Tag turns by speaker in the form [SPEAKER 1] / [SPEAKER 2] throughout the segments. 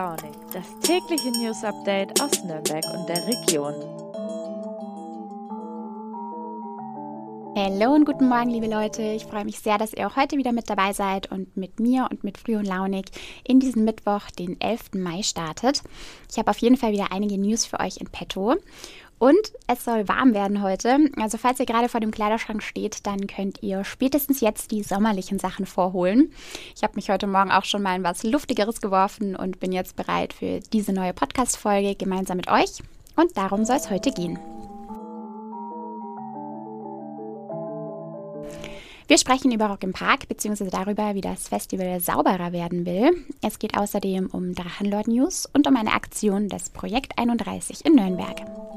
[SPEAKER 1] Launig, das tägliche News Update aus Nürnberg und der Region.
[SPEAKER 2] Hallo und guten Morgen, liebe Leute. Ich freue mich sehr, dass ihr auch heute wieder mit dabei seid und mit mir und mit Früh und Launig in diesen Mittwoch, den 11. Mai, startet. Ich habe auf jeden Fall wieder einige News für euch in petto. Und es soll warm werden heute. Also falls ihr gerade vor dem Kleiderschrank steht, dann könnt ihr spätestens jetzt die sommerlichen Sachen vorholen. Ich habe mich heute Morgen auch schon mal in was Luftigeres geworfen und bin jetzt bereit für diese neue Podcast-Folge gemeinsam mit euch. Und darum soll es heute gehen. Wir sprechen über Rock im Park bzw. darüber, wie das Festival sauberer werden will. Es geht außerdem um Drachenlord News und um eine Aktion des Projekt 31 in Nürnberg.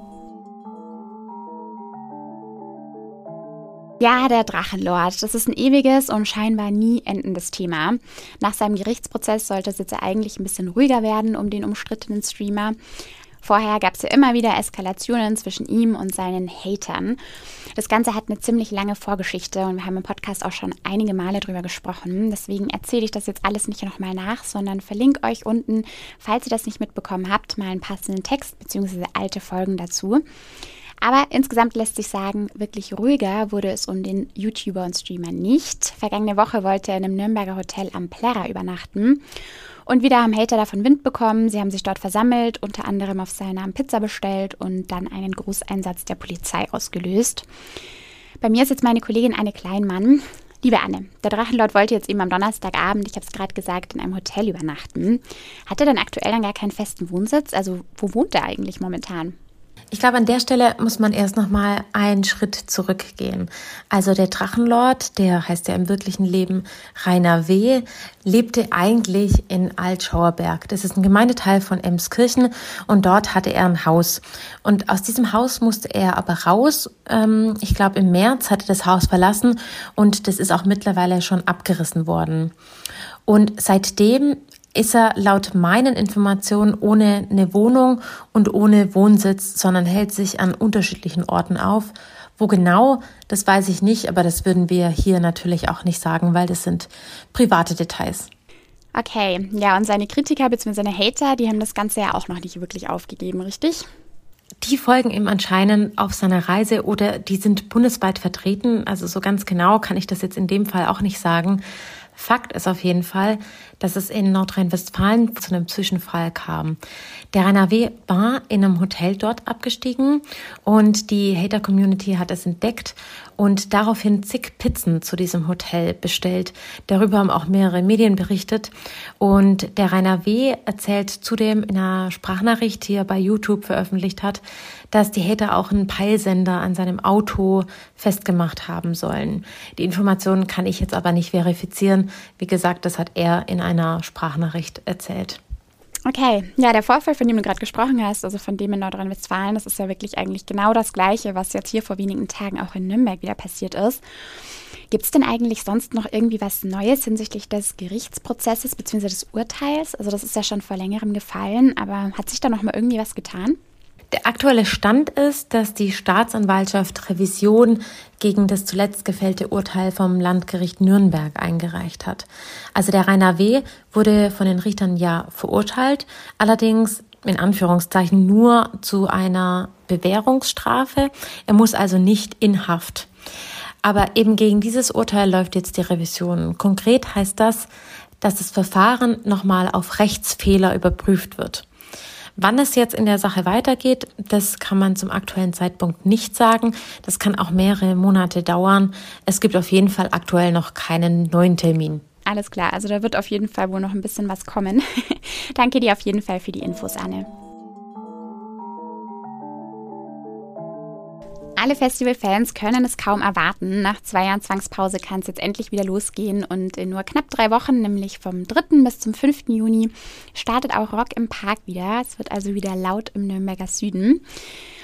[SPEAKER 2] Ja, der Drachenlord. Das ist ein ewiges und scheinbar nie endendes Thema. Nach seinem Gerichtsprozess sollte es jetzt eigentlich ein bisschen ruhiger werden um den umstrittenen Streamer. Vorher gab es ja immer wieder Eskalationen zwischen ihm und seinen Hatern. Das Ganze hat eine ziemlich lange Vorgeschichte und wir haben im Podcast auch schon einige Male drüber gesprochen. Deswegen erzähle ich das jetzt alles nicht nochmal nach, sondern verlinke euch unten, falls ihr das nicht mitbekommen habt, mal einen passenden Text bzw. alte Folgen dazu. Aber insgesamt lässt sich sagen, wirklich ruhiger wurde es um den YouTuber und Streamer nicht. Vergangene Woche wollte er in einem Nürnberger Hotel am Plärrer übernachten. Und wieder haben Hater davon Wind bekommen. Sie haben sich dort versammelt, unter anderem auf seinen Namen Pizza bestellt und dann einen Großeinsatz der Polizei ausgelöst. Bei mir ist jetzt meine Kollegin Anne Kleinmann. Liebe Anne, der Drachenlord wollte jetzt eben am Donnerstagabend, ich habe es gerade gesagt, in einem Hotel übernachten. Hat er denn aktuell dann gar keinen festen Wohnsitz? Also wo wohnt er eigentlich momentan?
[SPEAKER 3] Ich glaube, an der Stelle muss man erst noch mal einen Schritt zurückgehen. Also der Drachenlord, der heißt ja im wirklichen Leben Rainer W., lebte eigentlich in Altschauerberg. Das ist ein Gemeindeteil von Emskirchen und dort hatte er ein Haus. Und aus diesem Haus musste er aber raus. Ähm, ich glaube, im März hat er das Haus verlassen und das ist auch mittlerweile schon abgerissen worden. Und seitdem ist er laut meinen Informationen ohne eine Wohnung und ohne Wohnsitz, sondern hält sich an unterschiedlichen Orten auf. Wo genau, das weiß ich nicht, aber das würden wir hier natürlich auch nicht sagen, weil das sind private Details.
[SPEAKER 2] Okay, ja, und seine Kritiker bzw. seine Hater, die haben das Ganze ja auch noch nicht wirklich aufgegeben, richtig?
[SPEAKER 3] Die folgen ihm anscheinend auf seiner Reise oder die sind bundesweit vertreten. Also so ganz genau kann ich das jetzt in dem Fall auch nicht sagen. Fakt ist auf jeden Fall, dass es in Nordrhein-Westfalen zu einem Zwischenfall kam. Der Rainer W. war in einem Hotel dort abgestiegen und die Hater-Community hat es entdeckt und daraufhin zig Pizzen zu diesem Hotel bestellt. Darüber haben auch mehrere Medien berichtet. Und der Rainer W. erzählt zudem in einer Sprachnachricht, die er bei YouTube veröffentlicht hat, dass die Hater auch einen Peilsender an seinem Auto festgemacht haben sollen. Die Informationen kann ich jetzt aber nicht verifizieren. Wie gesagt, das hat er in einer Sprachnachricht erzählt.
[SPEAKER 2] Okay, ja, der Vorfall, von dem du gerade gesprochen hast, also von dem in Nordrhein-Westfalen, das ist ja wirklich eigentlich genau das Gleiche, was jetzt hier vor wenigen Tagen auch in Nürnberg wieder passiert ist. Gibt es denn eigentlich sonst noch irgendwie was Neues hinsichtlich des Gerichtsprozesses bzw. des Urteils? Also das ist ja schon vor längerem gefallen, aber hat sich da noch mal irgendwie was getan?
[SPEAKER 3] Der aktuelle Stand ist, dass die Staatsanwaltschaft Revision gegen das zuletzt gefällte Urteil vom Landgericht Nürnberg eingereicht hat. Also der Rainer W. wurde von den Richtern ja verurteilt, allerdings in Anführungszeichen nur zu einer Bewährungsstrafe. Er muss also nicht in Haft. Aber eben gegen dieses Urteil läuft jetzt die Revision. Konkret heißt das, dass das Verfahren nochmal auf Rechtsfehler überprüft wird. Wann es jetzt in der Sache weitergeht, das kann man zum aktuellen Zeitpunkt nicht sagen. Das kann auch mehrere Monate dauern. Es gibt auf jeden Fall aktuell noch keinen neuen Termin.
[SPEAKER 2] Alles klar, also da wird auf jeden Fall wohl noch ein bisschen was kommen. Danke dir auf jeden Fall für die Infos, Anne. Alle Festivalfans können es kaum erwarten. Nach zwei Jahren Zwangspause kann es jetzt endlich wieder losgehen und in nur knapp drei Wochen, nämlich vom 3. bis zum 5. Juni, startet auch Rock im Park wieder. Es wird also wieder laut im Nürnberger Süden.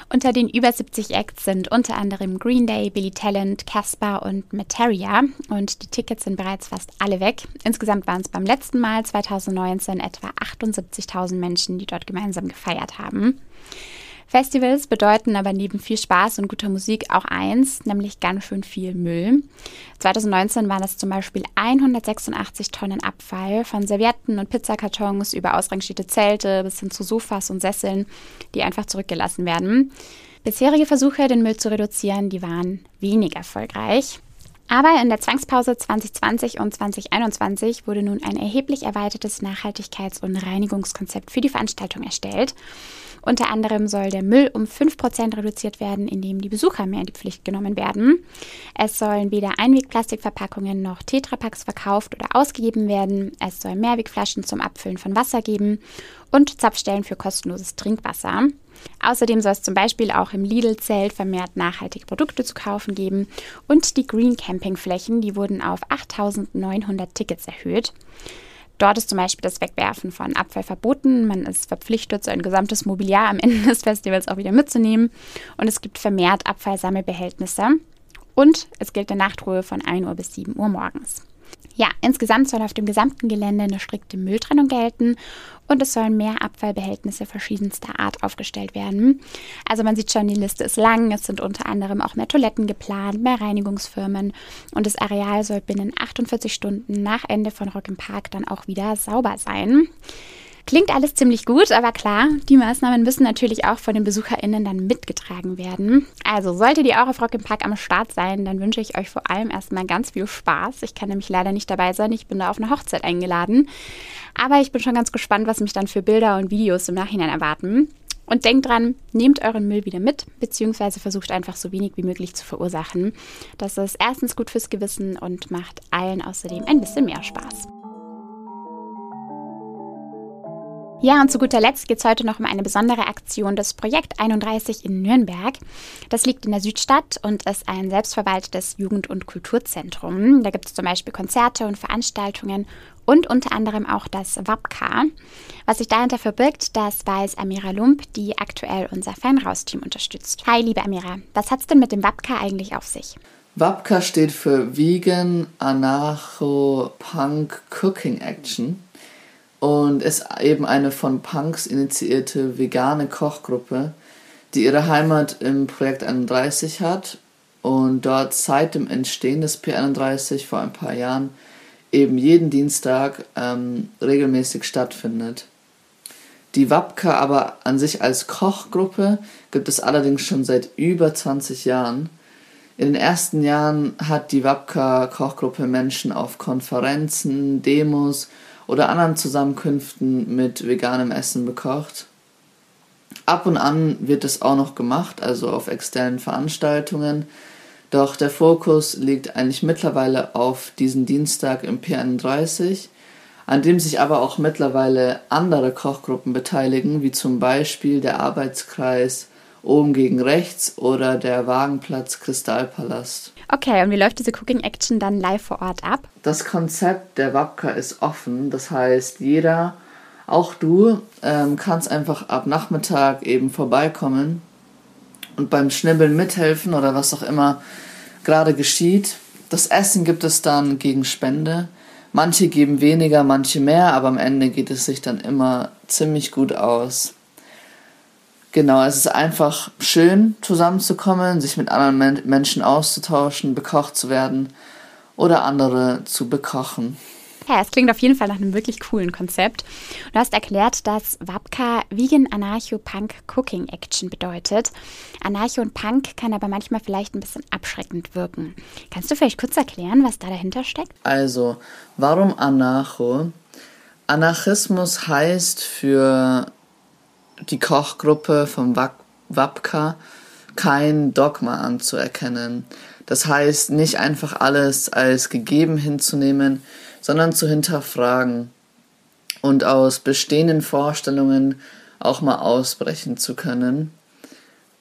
[SPEAKER 2] Unter den über 70 Acts sind unter anderem Green Day, Billy Talent, Casper und Materia und die Tickets sind bereits fast alle weg. Insgesamt waren es beim letzten Mal 2019 etwa 78.000 Menschen, die dort gemeinsam gefeiert haben. Festivals bedeuten aber neben viel Spaß und guter Musik auch eins, nämlich ganz schön viel Müll. 2019 waren es zum Beispiel 186 Tonnen Abfall von Servietten und Pizzakartons über ausrangierte Zelte bis hin zu Sofas und Sesseln, die einfach zurückgelassen werden. Bisherige Versuche, den Müll zu reduzieren, die waren wenig erfolgreich. Aber in der Zwangspause 2020 und 2021 wurde nun ein erheblich erweitertes Nachhaltigkeits- und Reinigungskonzept für die Veranstaltung erstellt. Unter anderem soll der Müll um 5% reduziert werden, indem die Besucher mehr in die Pflicht genommen werden. Es sollen weder Einwegplastikverpackungen noch Tetrapacks verkauft oder ausgegeben werden. Es soll Mehrwegflaschen zum Abfüllen von Wasser geben und Zapfstellen für kostenloses Trinkwasser. Außerdem soll es zum Beispiel auch im Lidl-Zelt vermehrt nachhaltige Produkte zu kaufen geben und die Green Camping-Flächen, die wurden auf 8.900 Tickets erhöht. Dort ist zum Beispiel das Wegwerfen von Abfall verboten. Man ist verpflichtet, sein gesamtes Mobiliar am Ende des Festivals auch wieder mitzunehmen. Und es gibt vermehrt Abfallsammelbehältnisse. Und es gilt eine Nachtruhe von 1 Uhr bis 7 Uhr morgens. Ja, insgesamt soll auf dem gesamten Gelände eine strikte Mülltrennung gelten und es sollen mehr Abfallbehältnisse verschiedenster Art aufgestellt werden. Also man sieht schon, die Liste ist lang. Es sind unter anderem auch mehr Toiletten geplant, mehr Reinigungsfirmen und das Areal soll binnen 48 Stunden nach Ende von Rock im Park dann auch wieder sauber sein. Klingt alles ziemlich gut, aber klar, die Maßnahmen müssen natürlich auch von den BesucherInnen dann mitgetragen werden. Also solltet ihr auch auf Rock im Park am Start sein, dann wünsche ich euch vor allem erstmal ganz viel Spaß. Ich kann nämlich leider nicht dabei sein, ich bin da auf eine Hochzeit eingeladen. Aber ich bin schon ganz gespannt, was mich dann für Bilder und Videos im Nachhinein erwarten. Und denkt dran, nehmt euren Müll wieder mit, beziehungsweise versucht einfach so wenig wie möglich zu verursachen. Das ist erstens gut fürs Gewissen und macht allen außerdem ein bisschen mehr Spaß. Ja, und zu guter Letzt geht es heute noch um eine besondere Aktion des Projekt 31 in Nürnberg. Das liegt in der Südstadt und ist ein selbstverwaltetes Jugend- und Kulturzentrum. Da gibt es zum Beispiel Konzerte und Veranstaltungen und unter anderem auch das WAPK. Was sich dahinter verbirgt, das weiß Amira Lump, die aktuell unser Fanraus-Team unterstützt. Hi, liebe Amira, was hat es denn mit dem WAPK eigentlich auf sich?
[SPEAKER 4] WAPK steht für Vegan Anarcho Punk Cooking Action und ist eben eine von Punks initiierte vegane Kochgruppe, die ihre Heimat im Projekt 31 hat und dort seit dem Entstehen des P31 vor ein paar Jahren eben jeden Dienstag ähm, regelmäßig stattfindet. Die Wapka aber an sich als Kochgruppe gibt es allerdings schon seit über 20 Jahren. In den ersten Jahren hat die Wapka Kochgruppe Menschen auf Konferenzen, Demos oder anderen Zusammenkünften mit veganem Essen bekocht. Ab und an wird es auch noch gemacht, also auf externen Veranstaltungen. Doch der Fokus liegt eigentlich mittlerweile auf diesen Dienstag im P31, an dem sich aber auch mittlerweile andere Kochgruppen beteiligen, wie zum Beispiel der Arbeitskreis oben gegen rechts oder der Wagenplatz Kristallpalast.
[SPEAKER 2] Okay, und wie läuft diese Cooking Action dann live vor Ort ab?
[SPEAKER 4] Das Konzept der Wapka ist offen, das heißt, jeder, auch du, ähm, kannst einfach ab Nachmittag eben vorbeikommen und beim Schnibbeln mithelfen oder was auch immer gerade geschieht. Das Essen gibt es dann gegen Spende. Manche geben weniger, manche mehr, aber am Ende geht es sich dann immer ziemlich gut aus. Genau, es ist einfach schön, zusammenzukommen, sich mit anderen Men Menschen auszutauschen, bekocht zu werden oder andere zu bekochen.
[SPEAKER 2] Ja, es klingt auf jeden Fall nach einem wirklich coolen Konzept. Du hast erklärt, dass Wapka Vegan Anarcho Punk Cooking Action bedeutet. Anarcho und Punk kann aber manchmal vielleicht ein bisschen abschreckend wirken. Kannst du vielleicht kurz erklären, was da dahinter steckt?
[SPEAKER 4] Also, warum Anarcho? Anarchismus heißt für die Kochgruppe vom WAPKA kein Dogma anzuerkennen. Das heißt, nicht einfach alles als gegeben hinzunehmen, sondern zu hinterfragen und aus bestehenden Vorstellungen auch mal ausbrechen zu können.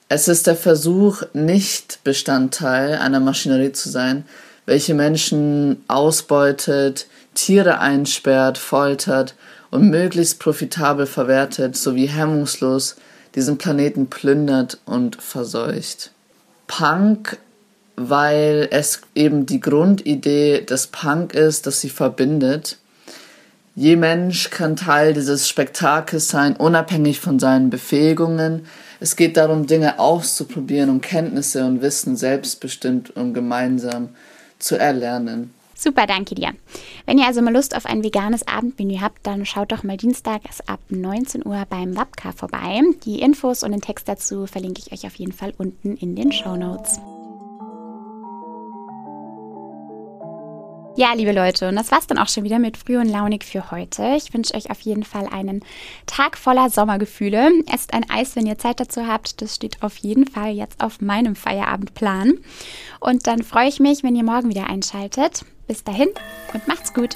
[SPEAKER 4] Es ist der Versuch, nicht Bestandteil einer Maschinerie zu sein, welche Menschen ausbeutet, Tiere einsperrt, foltert und möglichst profitabel verwertet sowie hemmungslos diesen Planeten plündert und verseucht. Punk, weil es eben die Grundidee des Punk ist, dass sie verbindet. Je Mensch kann Teil dieses Spektakels sein, unabhängig von seinen Befähigungen. es geht darum, Dinge auszuprobieren, um Kenntnisse und Wissen selbstbestimmt und gemeinsam zu erlernen.
[SPEAKER 2] Super, danke dir. Wenn ihr also mal Lust auf ein veganes Abendmenü habt, dann schaut doch mal dienstags ab 19 Uhr beim Wapka vorbei. Die Infos und den Text dazu verlinke ich euch auf jeden Fall unten in den Show Notes. Ja, liebe Leute, und das war's dann auch schon wieder mit Früh und Launig für heute. Ich wünsche euch auf jeden Fall einen Tag voller Sommergefühle. Esst ein Eis, wenn ihr Zeit dazu habt. Das steht auf jeden Fall jetzt auf meinem Feierabendplan. Und dann freue ich mich, wenn ihr morgen wieder einschaltet. Bis dahin und macht's gut.